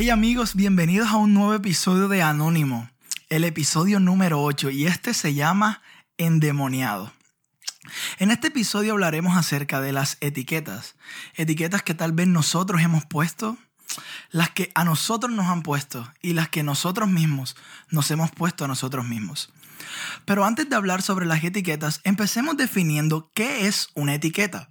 Hey amigos, bienvenidos a un nuevo episodio de Anónimo, el episodio número 8 y este se llama Endemoniado. En este episodio hablaremos acerca de las etiquetas, etiquetas que tal vez nosotros hemos puesto, las que a nosotros nos han puesto y las que nosotros mismos nos hemos puesto a nosotros mismos. Pero antes de hablar sobre las etiquetas, empecemos definiendo qué es una etiqueta.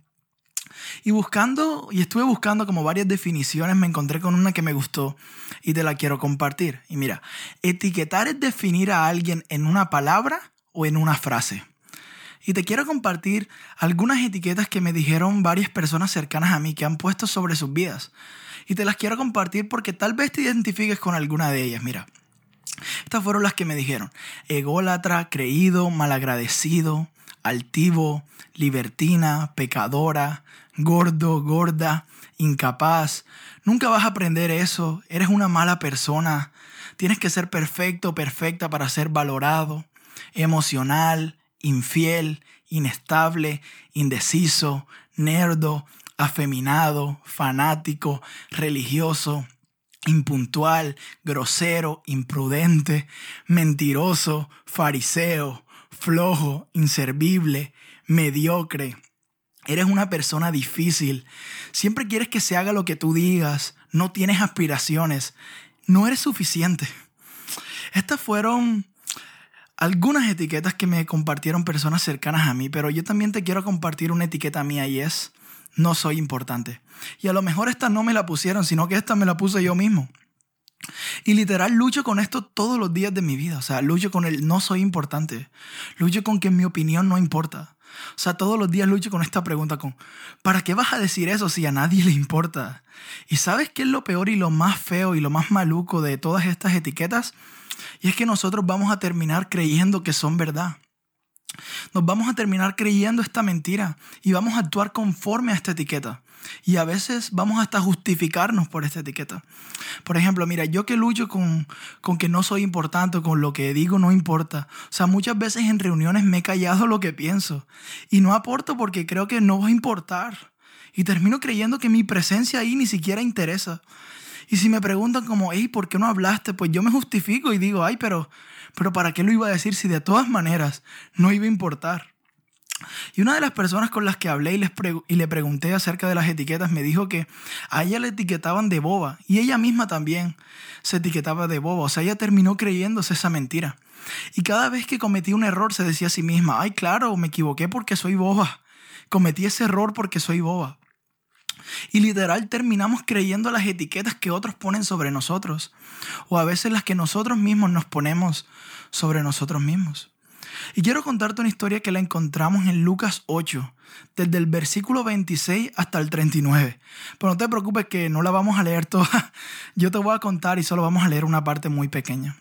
Y buscando, y estuve buscando como varias definiciones, me encontré con una que me gustó y te la quiero compartir. Y mira, etiquetar es definir a alguien en una palabra o en una frase. Y te quiero compartir algunas etiquetas que me dijeron varias personas cercanas a mí que han puesto sobre sus vidas. Y te las quiero compartir porque tal vez te identifiques con alguna de ellas. Mira, estas fueron las que me dijeron. Ególatra, creído, malagradecido, altivo, libertina, pecadora, gordo, gorda, incapaz. Nunca vas a aprender eso. Eres una mala persona. Tienes que ser perfecto, perfecta para ser valorado. Emocional, infiel, inestable, indeciso, nerdo, afeminado, fanático, religioso, impuntual, grosero, imprudente, mentiroso, fariseo, flojo, inservible, mediocre. Eres una persona difícil. Siempre quieres que se haga lo que tú digas. No tienes aspiraciones. No eres suficiente. Estas fueron algunas etiquetas que me compartieron personas cercanas a mí, pero yo también te quiero compartir una etiqueta mía y es no soy importante. Y a lo mejor esta no me la pusieron, sino que esta me la puse yo mismo. Y literal lucho con esto todos los días de mi vida. O sea, lucho con el no soy importante. Lucho con que mi opinión no importa. O sea, todos los días lucho con esta pregunta con, ¿para qué vas a decir eso si a nadie le importa? ¿Y sabes qué es lo peor y lo más feo y lo más maluco de todas estas etiquetas? Y es que nosotros vamos a terminar creyendo que son verdad. Nos vamos a terminar creyendo esta mentira y vamos a actuar conforme a esta etiqueta. Y a veces vamos hasta justificarnos por esta etiqueta. Por ejemplo, mira, yo que lucho con, con que no soy importante, con lo que digo no importa. O sea, muchas veces en reuniones me he callado lo que pienso. Y no aporto porque creo que no va a importar. Y termino creyendo que mi presencia ahí ni siquiera interesa. Y si me preguntan como, hey, ¿por qué no hablaste? Pues yo me justifico y digo, ay, pero, pero ¿para qué lo iba a decir si de todas maneras no iba a importar? Y una de las personas con las que hablé y, les y le pregunté acerca de las etiquetas me dijo que a ella le etiquetaban de boba y ella misma también se etiquetaba de boba. O sea, ella terminó creyéndose esa mentira. Y cada vez que cometía un error se decía a sí misma, ay, claro, me equivoqué porque soy boba. Cometí ese error porque soy boba. Y literal terminamos creyendo las etiquetas que otros ponen sobre nosotros. O a veces las que nosotros mismos nos ponemos sobre nosotros mismos. Y quiero contarte una historia que la encontramos en Lucas 8, desde el versículo 26 hasta el 39. Pero no te preocupes que no la vamos a leer toda. Yo te voy a contar y solo vamos a leer una parte muy pequeña.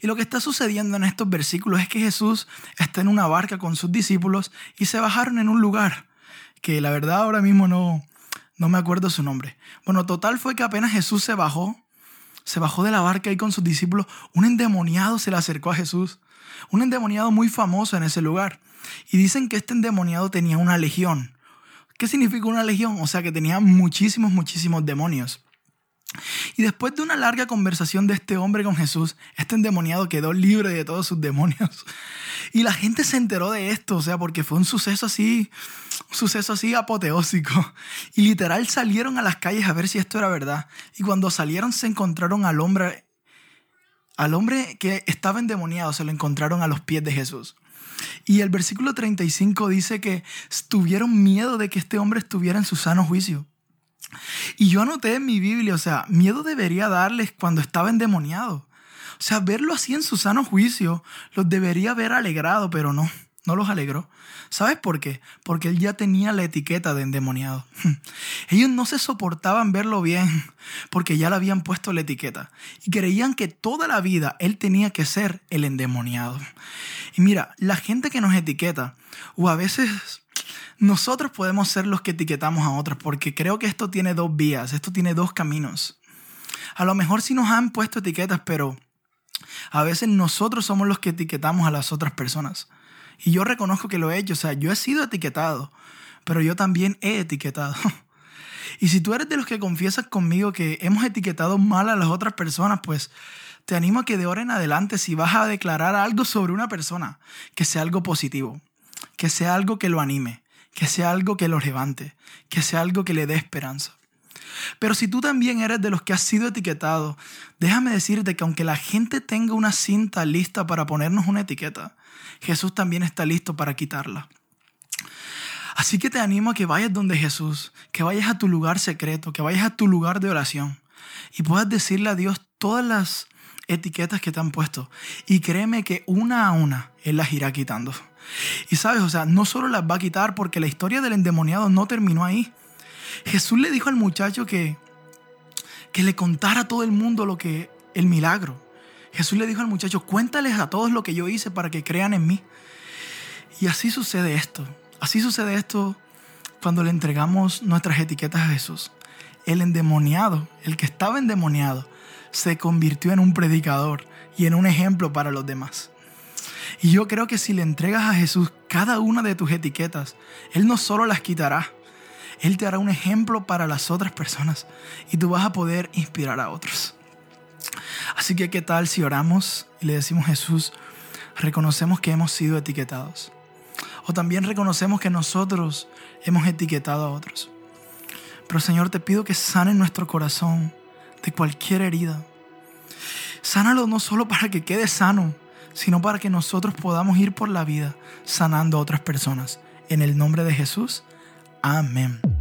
Y lo que está sucediendo en estos versículos es que Jesús está en una barca con sus discípulos y se bajaron en un lugar que la verdad ahora mismo no, no me acuerdo su nombre. Bueno, total fue que apenas Jesús se bajó, se bajó de la barca y con sus discípulos, un endemoniado se le acercó a Jesús un endemoniado muy famoso en ese lugar. Y dicen que este endemoniado tenía una legión. ¿Qué significa una legión? O sea, que tenía muchísimos, muchísimos demonios. Y después de una larga conversación de este hombre con Jesús, este endemoniado quedó libre de todos sus demonios. Y la gente se enteró de esto, o sea, porque fue un suceso así, un suceso así apoteósico. Y literal salieron a las calles a ver si esto era verdad. Y cuando salieron se encontraron al hombre al hombre que estaba endemoniado se lo encontraron a los pies de Jesús. Y el versículo 35 dice que tuvieron miedo de que este hombre estuviera en su sano juicio. Y yo anoté en mi Biblia, o sea, miedo debería darles cuando estaba endemoniado. O sea, verlo así en su sano juicio los debería haber alegrado, pero no no los alegró. ¿Sabes por qué? Porque él ya tenía la etiqueta de endemoniado. Ellos no se soportaban verlo bien porque ya le habían puesto la etiqueta y creían que toda la vida él tenía que ser el endemoniado. Y mira, la gente que nos etiqueta, o a veces nosotros podemos ser los que etiquetamos a otros porque creo que esto tiene dos vías, esto tiene dos caminos. A lo mejor sí nos han puesto etiquetas, pero a veces nosotros somos los que etiquetamos a las otras personas. Y yo reconozco que lo he hecho, o sea, yo he sido etiquetado, pero yo también he etiquetado. Y si tú eres de los que confiesas conmigo que hemos etiquetado mal a las otras personas, pues te animo a que de ahora en adelante, si vas a declarar algo sobre una persona, que sea algo positivo, que sea algo que lo anime, que sea algo que lo levante, que sea algo que le dé esperanza. Pero si tú también eres de los que has sido etiquetado, déjame decirte que aunque la gente tenga una cinta lista para ponernos una etiqueta, Jesús también está listo para quitarla. Así que te animo a que vayas donde Jesús, que vayas a tu lugar secreto, que vayas a tu lugar de oración y puedas decirle a Dios todas las etiquetas que te han puesto. Y créeme que una a una Él las irá quitando. Y sabes, o sea, no solo las va a quitar porque la historia del endemoniado no terminó ahí. Jesús le dijo al muchacho que, que le contara a todo el mundo lo que el milagro. Jesús le dijo al muchacho, cuéntales a todos lo que yo hice para que crean en mí. Y así sucede esto. Así sucede esto cuando le entregamos nuestras etiquetas a Jesús. El endemoniado, el que estaba endemoniado, se convirtió en un predicador y en un ejemplo para los demás. Y yo creo que si le entregas a Jesús cada una de tus etiquetas, Él no solo las quitará, Él te hará un ejemplo para las otras personas y tú vas a poder inspirar a otros. Así que, ¿qué tal si oramos y le decimos Jesús, reconocemos que hemos sido etiquetados? O también reconocemos que nosotros hemos etiquetado a otros. Pero Señor, te pido que sane nuestro corazón de cualquier herida. Sánalo no solo para que quede sano, sino para que nosotros podamos ir por la vida sanando a otras personas. En el nombre de Jesús, amén.